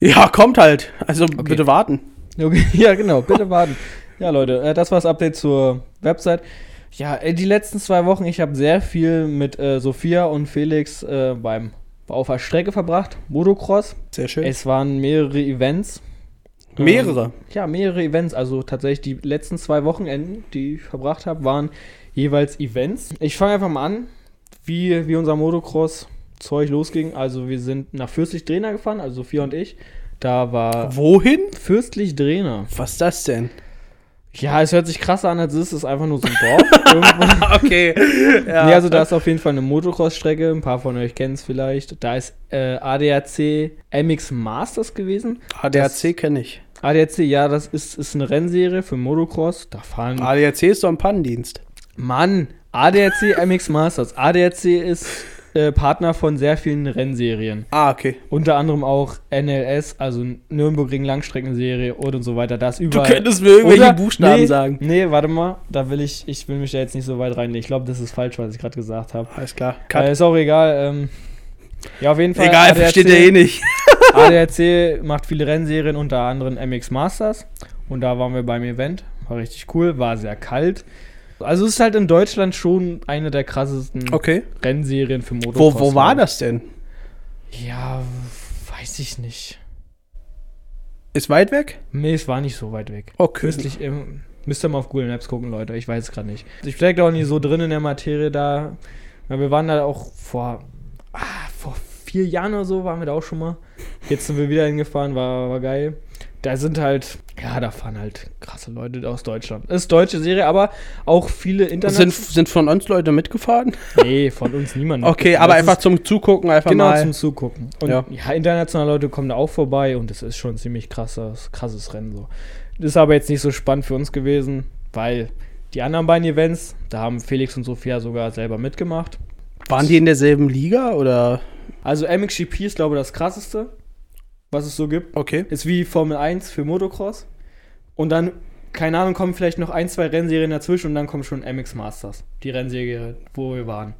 Ja, kommt halt. Also, bitte warten. Okay, (laughs) ja, genau, bitte warten. Ja, Leute, äh, das war das Update zur Website. Ja, äh, die letzten zwei Wochen, ich habe sehr viel mit äh, Sophia und Felix äh, beim auf der Strecke verbracht, Motocross. Sehr schön. Es waren mehrere Events. Mehrere. Ähm, ja, mehrere Events. Also tatsächlich die letzten zwei Wochenenden, die ich verbracht habe, waren jeweils Events. Ich fange einfach mal an, wie, wie unser Motocross-Zeug losging. Also wir sind nach Fürstlich-Drehner gefahren, also Sophia und ich. Da war Wohin? Fürstlich-Drehner. Was ist das denn? Ja, es hört sich krasser an, als es ist. Es ist einfach nur so ein Dorf. (laughs) (laughs) okay. Ja, nee, also da ist auf jeden Fall eine Motocross-Strecke. Ein paar von euch kennen es vielleicht. Da ist äh, ADAC MX Masters gewesen. ADAC kenne ich. ADAC, ja, das ist, ist eine Rennserie für Motocross. Da fahren. ADAC ist doch ein Pannendienst. Mann, ADAC MX Masters. ADAC ist äh, Partner von sehr vielen Rennserien. Ah, okay. Unter anderem auch NLS, also Nürburgring Langstreckenserie und, und so weiter. Da ist überall. mir Oder? Buchstaben nee, sagen. Nee, warte mal. Da will ich, ich will mich da jetzt nicht so weit reinlegen. Ich glaube, das ist falsch, was ich gerade gesagt habe. Alles klar. Äh, ist auch egal. Ähm, ja, auf jeden Fall. Egal, versteht ihr eh nicht. (laughs) ADAC (laughs) macht viele Rennserien, unter anderem MX Masters. Und da waren wir beim Event. War richtig cool, war sehr kalt. Also es ist halt in Deutschland schon eine der krassesten Okay. Rennserien für Motocross. Wo, wo war das denn? Ja, weiß ich nicht. Ist weit weg? Nee, es war nicht so weit weg. Okay. Künstlich, ähm, müsst ihr mal auf Google Maps gucken, Leute. Ich weiß es gerade nicht. Ich stecke auch nicht so drin in der Materie da. Ja, wir waren da auch vor, ah, vor vier Jahren oder so waren wir da auch schon mal. Jetzt sind wir wieder hingefahren, war, war geil. Da sind halt, ja, da fahren halt krasse Leute aus Deutschland. Ist deutsche Serie, aber auch viele Sind, internationale. sind von uns Leute mitgefahren? Nee, von uns niemand. (laughs) Okay, aber Das einfach zum Zugucken einfach Genau, mal. zum Zugucken. Und Ja. ja. internationale Leute kommen da auch vorbei und es ist schon ein ziemlich krasses, krasses Rennen so. Das ist aber jetzt nicht so spannend für uns gewesen, weil die anderen beiden Events, da haben Felix und Sophia sogar selber mitgemacht. Waren die in derselben Liga oder? Also MXGP ist, glaube ich, das krasseste, was es so gibt. Okay. Ist wie Formel 1 für Motocross. Und dann keine Ahnung, kommen vielleicht noch ein, zwei Rennserien dazwischen und dann kommt schon MX Masters, die Rennserie, wo wir waren.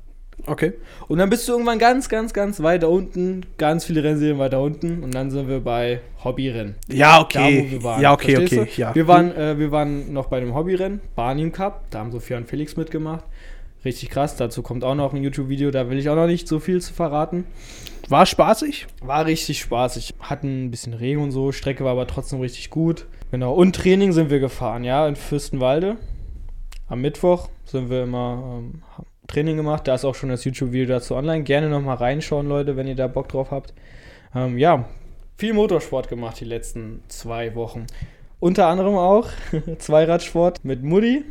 Okay. Und dann bist du irgendwann ganz, ganz, ganz weiter unten, ganz viele Rennserien weiter unten und dann sind wir bei Hobbyrennen. Ja, Da, okay. wo wir waren. Ja, okay, Verstehst okay. du? Ja. Wir, waren, äh, wir waren noch bei dem Hobbyrennen, Barnium Cup. Da haben Sophia und Felix mitgemacht. Richtig krass. Dazu kommt auch noch ein YouTube-Video. Da will ich auch noch nicht so viel zu verraten. War spaßig. War richtig spaßig. Hatten ein bisschen Regen und so. Strecke war aber trotzdem richtig gut. Genau. Und Training sind wir gefahren, ja, in Fürstenwalde. Am Mittwoch sind wir immer ähm, Training gemacht. Da ist auch schon das YouTube-Video dazu online. Gerne nochmal reinschauen, Leute, wenn ihr da Bock drauf habt. Ähm, ja, viel Motorsport gemacht die letzten zwei Wochen. Unter anderem auch (laughs) Zweiradsport mit Mutti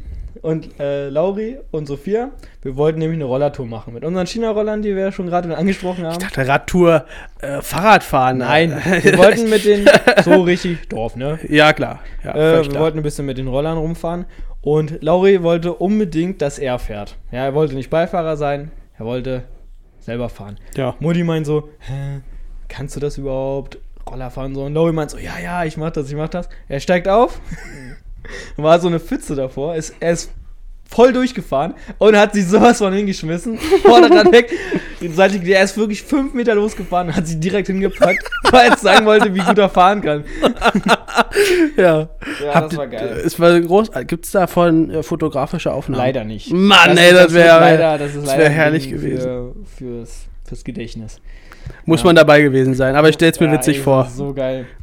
und äh, Lauri und Sophia. Wir wollten nämlich eine Rollertour machen mit unseren China-Rollern, die wir ja schon gerade angesprochen haben. Ich dachte, Radtour, äh, Fahrradfahren. Nein, wir (laughs) wollten mit den (laughs) so richtig Dorf, ne? Ja, klar. Ja, Äh, wir klar. wollten ein bisschen mit den Rollern rumfahren und Lauri wollte unbedingt, dass er fährt. Ja, er wollte nicht Beifahrer sein, er wollte selber fahren. ja. Mutti meint so, hä, kannst du das überhaupt? Roller fahren so. Und Lauri meint so, ja, ja, ich mach das, ich mach das. Er steigt auf, war so eine Pfütze davor, ist, er ist voll durchgefahren und hat sich sowas von hingeschmissen. Vorderrad weg. Seitlich, er ist wirklich fünf Meter losgefahren hat sie direkt hingepackt, (laughs) weil er zeigen wollte, wie gut er fahren kann. (laughs) ja. Ja, Habt das war geil. Es war groß. Gibt es davon äh, fotografische Aufnahmen? Leider nicht. Mann, ey, ist- das wär- wird leider, das ist das leider wär herrlich gewesen. Für, fürs, fürs Gedächtnis. Muss Ja. man dabei gewesen sein. Aber ich stelle es mir Ja, witzig ey, vor. das ist So geil. (laughs)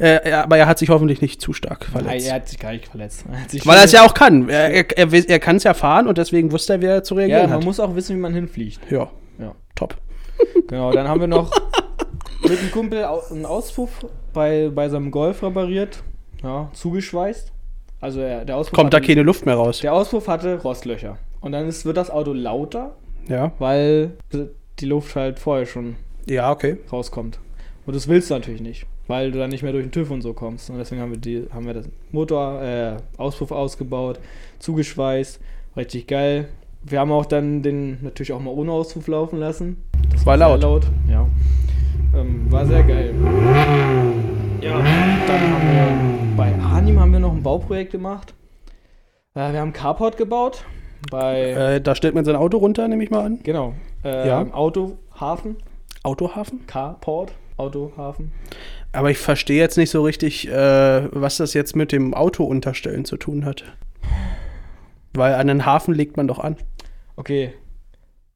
Äh, ja, aber er hat sich hoffentlich nicht zu stark Nein, verletzt. er hat sich gar nicht verletzt. Er Weil er es ja auch kann. Er, er, er, er kann es ja fahren und deswegen wusste er, wie er zu Ja, reagieren man hat. muss auch wissen, wie man hinfliegt. Ja, Ja. top. Genau, dann haben wir noch (laughs) mit einem Kumpel einen Auspuff bei, bei seinem Golf repariert. Ja, zugeschweißt. Also er, der Auspuff Kommt da hatte, keine Luft mehr raus. Der Auspuff hatte Rostlöcher. Und dann ist, wird das Auto lauter, Ja. weil die Luft halt vorher schon Ja, okay. rauskommt. Und das willst du natürlich nicht, weil du dann nicht mehr durch den TÜV und so kommst. Und deswegen haben wir, die, haben wir das Motor, äh, Auspuff ausgebaut, zugeschweißt, richtig geil. Wir haben auch dann den natürlich auch mal ohne Auspuff laufen lassen. Das War sehr laut. laut. Ja. Ähm, war sehr geil. Ja, dann haben wir bei Arnim haben wir noch ein Bauprojekt gemacht. Äh, wir haben Carport gebaut. Bei, Äh, da stellt man sein Auto runter, nehme ich mal an. genau, äh, ja. Autohafen. Autohafen. Carport, Autohafen. Aber ich verstehe jetzt nicht so richtig, äh, was das jetzt mit dem Auto unterstellen zu tun hat. Weil an den Hafen legt man doch an. Okay.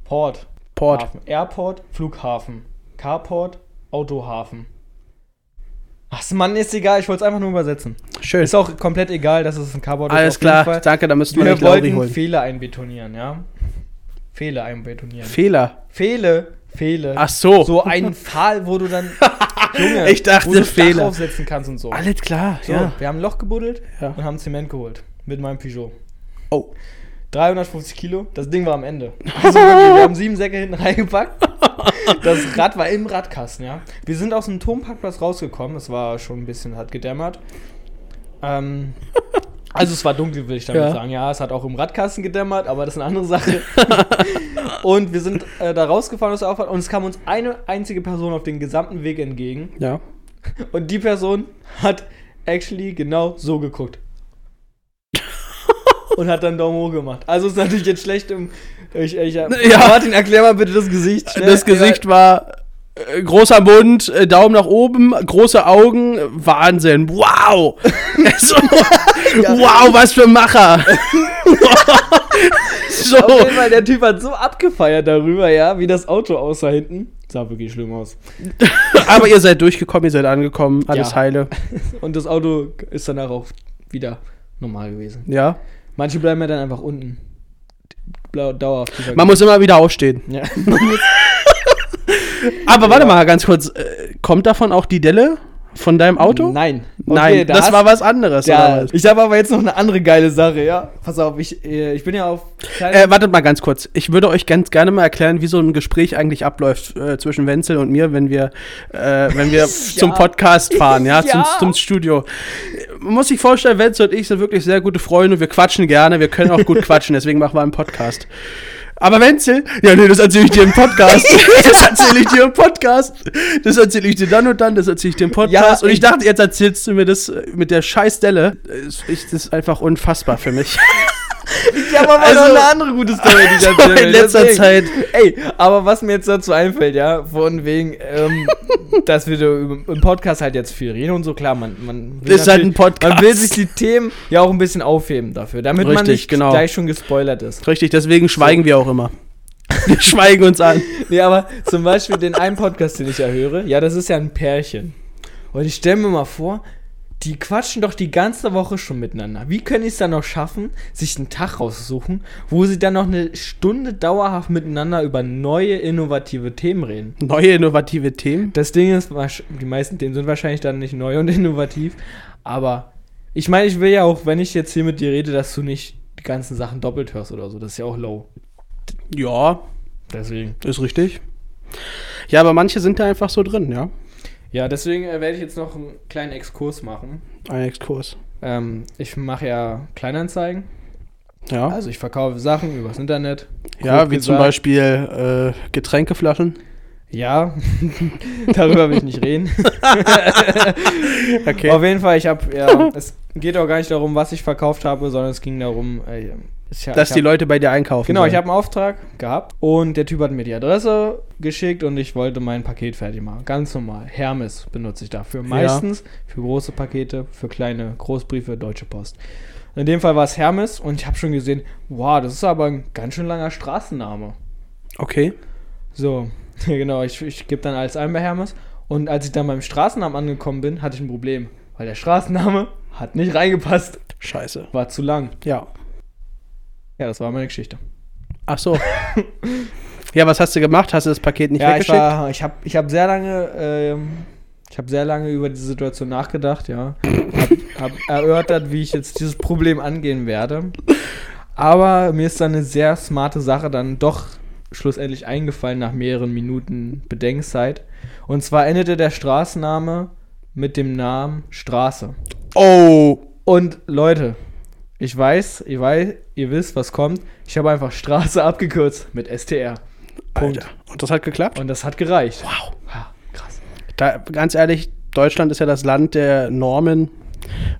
Port. Port. Hafen. Airport, Flughafen. Carport, Autohafen. Ach, Mann, ist egal, ich wollte es einfach nur übersetzen. Schön. Ist auch komplett egal, dass es ein Alles ist. jeden klar. Danke, da müssten wir nicht Lauri holen. Fehler einbetonieren, ja? Fehler einbetonieren. Fehler. Fehle, Fehle. Ach so. So ein Pfahl, wo du dann. (laughs) Junge, Ich dachte, wo du das Dach Fehler. aufsetzen kannst und so. Alles klar, So, ja. wir haben ein Loch gebuddelt Ja. und haben Zement geholt. Mit meinem Peugeot. Oh. 350 Kilo, das Ding war am Ende. (laughs) Also wir haben sieben Säcke hinten reingepackt. (laughs) Das Rad war im Radkasten, ja. Wir sind aus dem Turmparkplatz rausgekommen, es war schon ein bisschen, hat gedämmert. Ähm, also es war dunkel, will ich damit Ja. sagen. Ja, es hat auch im Radkasten gedämmert, aber das ist eine andere Sache. (laughs) und wir sind äh, da rausgefahren aus der Auffahrt und es kam uns eine einzige Person auf den gesamten Weg entgegen. Ja. Und die Person hat actually genau so geguckt. (laughs) Und hat dann Daumen hoch gemacht. Also ist natürlich jetzt schlecht im. Ich, ich, (laughs) ja. Martin, erklär mal bitte das Gesicht. schnell. Das Gesicht war äh, großer Mund, äh, Daumen nach oben, große Augen, äh, Wahnsinn. Wow! (laughs) (laughs) so, wow, was für Macher! so. Auf jeden Fall, der Typ hat so abgefeiert darüber, ja, wie das Auto aussah hinten. Sah wirklich schlimm aus. Aber ihr seid durchgekommen, ihr seid angekommen, alles Ja. heile. Und das Auto ist danach auch wieder normal gewesen. Ja. Manche bleiben ja dann einfach unten. Dauerhaft. Man muss immer wieder aufstehen. ja. (laughs) Aber warte mal ganz kurz, äh, kommt davon auch die Delle von deinem Auto? Nein. Nein, Okay, da das hast- war was anderes. Ja, oder was? ich habe aber jetzt noch eine andere geile Sache, ja. Pass auf, ich, äh, ich bin ja auf. Äh, wartet mal ganz kurz. Ich würde euch ganz gerne mal erklären, wie so ein Gespräch eigentlich abläuft äh, zwischen Wenzel und mir, wenn wir, äh, wenn wir (laughs) zum Podcast fahren, ja, (laughs) Ja. Zum, zum Studio. Man muss sich vorstellen, Wenzel und ich sind wirklich sehr gute Freunde. Wir quatschen gerne, wir können auch gut (laughs) quatschen, deswegen machen wir einen Podcast. Aber Wenzel, ja, nee, das erzähle (laughs) ich dir im Podcast. das erzähle ich dir im Podcast. Das erzähle ich dir dann und dann, das erzähle ich dir im Podcast. Ja, und ich ich- dachte, jetzt erzählst du mir das äh, mit der Scheißdelle. Ist das ist einfach unfassbar für mich. (laughs) Ja, aber Also- noch eine andere gute Story, die ich So erzählen in will. (laughs) letzter Deswegen. Zeit. Ey, aber was mir jetzt dazu einfällt, ja, von wegen, ähm, (laughs) dass wir so im Podcast halt jetzt viel reden und so, klar, man, man Ist halt ein Podcast. Man will sich die Themen ja auch ein bisschen aufheben dafür, damit man Richtig, nicht genau. gleich schon gespoilert ist. Richtig, deswegen schweigen wir auch immer. (laughs) Wir schweigen uns an. Nee, aber zum Beispiel den einen Podcast, den ich ja höre, ja, das ist ja ein Pärchen. Und ich stelle mir mal vor, die quatschen doch die ganze Woche schon miteinander. Wie können die es dann noch schaffen, sich einen Tag rauszusuchen, wo sie dann noch eine Stunde dauerhaft miteinander über neue, innovative Themen reden? Neue innovative Themen. Das Ding ist, die meisten Themen sind wahrscheinlich dann nicht neu und (laughs) innovativ, aber ich meine, ich will ja auch, wenn ich jetzt hier mit dir rede, dass du nicht die ganzen Sachen doppelt hörst oder so. Das ist ja auch low. Ja, Deswegen. ist richtig. Ja, aber manche sind da einfach so drin, ja. Ja, deswegen äh, werde ich jetzt noch einen kleinen Exkurs machen. Ein Exkurs. Ähm, ich mache ja Kleinanzeigen. Ja. Also ich verkaufe Sachen übers Internet. ja, wie zum gesagt. Beispiel äh, Getränkeflaschen. Ja, (laughs) darüber will ich nicht reden. (laughs) Okay. Auf jeden Fall, ich habe, ja, (laughs) es geht auch gar nicht darum, was ich verkauft habe, sondern es ging darum, äh, ich, ja, Dass ich die hab- Leute bei dir einkaufen. Genau, sollen. ich habe einen Auftrag gehabt und der Typ hat mir die Adresse geschickt und ich wollte mein Paket fertig machen. Ganz normal. Hermes benutze ich dafür. Meistens für große Pakete, für kleine Großbriefe, Deutsche Post. In dem Fall war es Hermes und ich habe schon gesehen, wow, das ist aber ein ganz schön langer Straßenname. Okay. So, (laughs) genau, ich, ich gebe dann alles ein bei Hermes und als ich dann beim Straßennamen angekommen bin, hatte ich ein Problem, weil der Straßenname hat nicht reingepasst, Scheiße. war zu lang. Ja. Ja, das war meine Geschichte. Ach so. (laughs) ja, was hast du gemacht? Hast du das Paket nicht ja, ich, weggeschickt? war, ich habe ich hab sehr lange, ähm, ich habe sehr lange über diese Situation nachgedacht, ja. Hab, hab (laughs) erörtert, wie ich jetzt dieses Problem angehen werde. Aber mir ist dann eine sehr smarte Sache dann doch schlussendlich eingefallen nach mehreren Minuten Bedenkzeit. Und zwar endete der Straßenname mit dem Namen Straße. oh. Und Leute, ich weiß, ich weiß, ihr wisst, was kommt. Ich habe einfach Straße abgekürzt mit STR. Punkt. Alter. Und das hat geklappt? Und das hat gereicht. Wow. Ja, krass. Da, ganz ehrlich, Deutschland ist ja das Land der Normen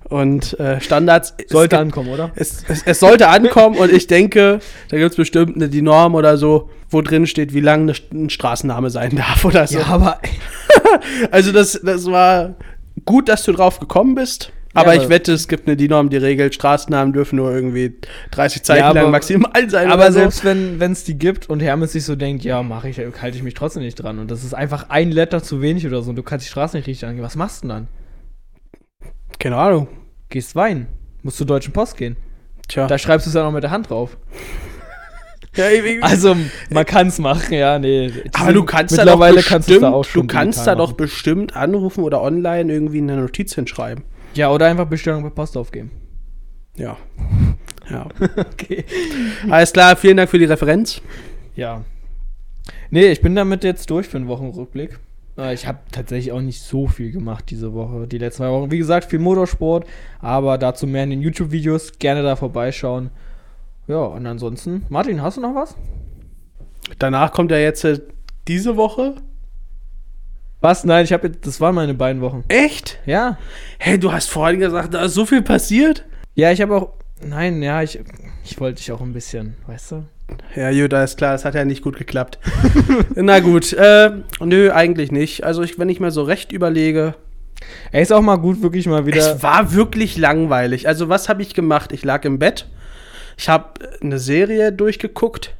und äh, Standards. Es Sollte gibt- ankommen, oder? Es, es, es sollte ankommen und ich denke, da gibt es bestimmt eine, die Norm oder so, wo drin steht, wie lang ein Straßenname sein darf oder so. aber (laughs) Also das, das war gut, dass du drauf gekommen bist. Aber aber- ich wette, es gibt eine die Norm, die regelt, Straßennamen dürfen nur irgendwie 30 Zeichen Ja, aber- lang maximal sein. aber so. selbst wenn es die gibt und Hermes sich so denkt, ja, mache ich, halte ich mich trotzdem nicht dran. Und das ist einfach ein Letter zu wenig oder so. Und du kannst die Straße nicht richtig angehen. Was machst du denn dann? Keine Ahnung. Gehst weinen. Musst zur Deutschen Post gehen. Tja. Da schreibst du es dann auch mit der Hand drauf. (laughs) ja, ich- ich- Also, man kann es machen, ja, nee. Aber du kannst da doch mittlerweile bestimmt, kannst du's da auch schon du kannst da doch bestimmt anrufen oder online irgendwie eine Notiz hinschreiben. Ja, oder einfach Bestellung per Post aufgeben. Ja. (laughs) Ja. Okay. Alles klar, vielen Dank für die Referenz. Ja. Nee, ich bin damit jetzt durch für einen Wochenrückblick. Äh, Ich habe tatsächlich auch nicht so viel gemacht diese Woche, die letzten zwei Wochen. Wie gesagt, viel Motorsport, aber dazu mehr in den YouTube-Videos. Gerne da vorbeischauen. Ja, und ansonsten, Martin, hast du noch was? Danach kommt ja jetzt äh, diese Woche. Was? Nein, ich habe das waren meine beiden Wochen. Echt? Ja. Hey, du hast vorhin gesagt, da ist so viel passiert. Ja, ich habe auch. Nein, ja, ich, ich wollte dich auch ein bisschen, weißt du? Ja, gut, alles klar, das hat ja nicht gut geklappt. (laughs) Na gut, äh, nö, eigentlich nicht. Also, ich, wenn ich mir so recht überlege, Ey, ist auch mal gut, wirklich mal wieder. es war wirklich langweilig. Also, was habe ich gemacht? Ich lag im Bett, ich habe eine Serie durchgeguckt.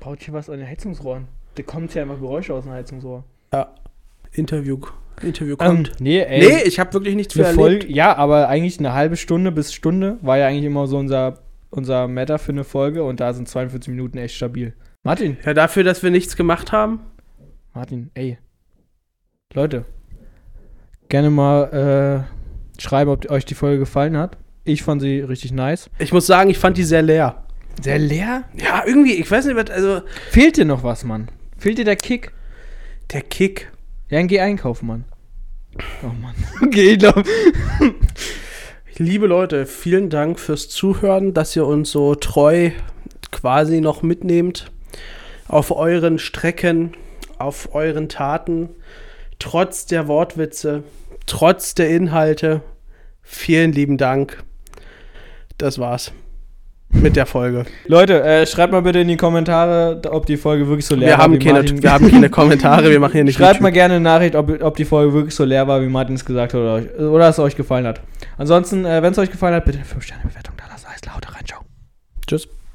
Baut hier was an den Heizungsrohren? Da kommt ja immer Geräusche aus dem Heizungsrohr. Ja, Interview, Interview Ähm, kommt. nee, ey. nee, ich habe wirklich nichts für erlebt. Folge, ja, aber eigentlich eine halbe Stunde bis Stunde war ja eigentlich immer so unser, unser Matter für eine Folge und da sind 42 Minuten echt stabil. Martin, Ja, dafür, dass wir nichts gemacht haben. Martin, ey. Leute, gerne mal äh, schreiben, ob euch die Folge gefallen hat. Ich fand sie richtig nice. Ich muss sagen, ich fand die sehr leer. Sehr leer? Ja, irgendwie, ich weiß nicht, was, also Fehlt dir noch was, Mann? Fehlt dir der Kick? der Kick. Ja, dann geh einkaufen, Mann. Oh Mann. (laughs) Okay, ich. (laughs) Liebe Leute, vielen Dank fürs Zuhören, dass ihr uns so treu quasi noch mitnehmt auf euren Strecken, auf euren Taten, trotz der Wortwitze, trotz der Inhalte. Vielen lieben Dank. Das war's mit der Folge. Leute, äh, schreibt mal bitte in die Kommentare, ob die Folge wirklich so leer Wir war. haben, keine, Martin- wir haben keine Kommentare, wir machen hier nicht Schreibt mal YouTube. gerne eine Nachricht, ob, ob die Folge wirklich so leer war, wie Martin es gesagt hat, oder, oder es euch gefallen hat. Ansonsten, äh, wenn es euch gefallen hat, bitte eine 5-Sterne-Bewertung da lassen. Heißt lauter rein, ciao. Tschüss.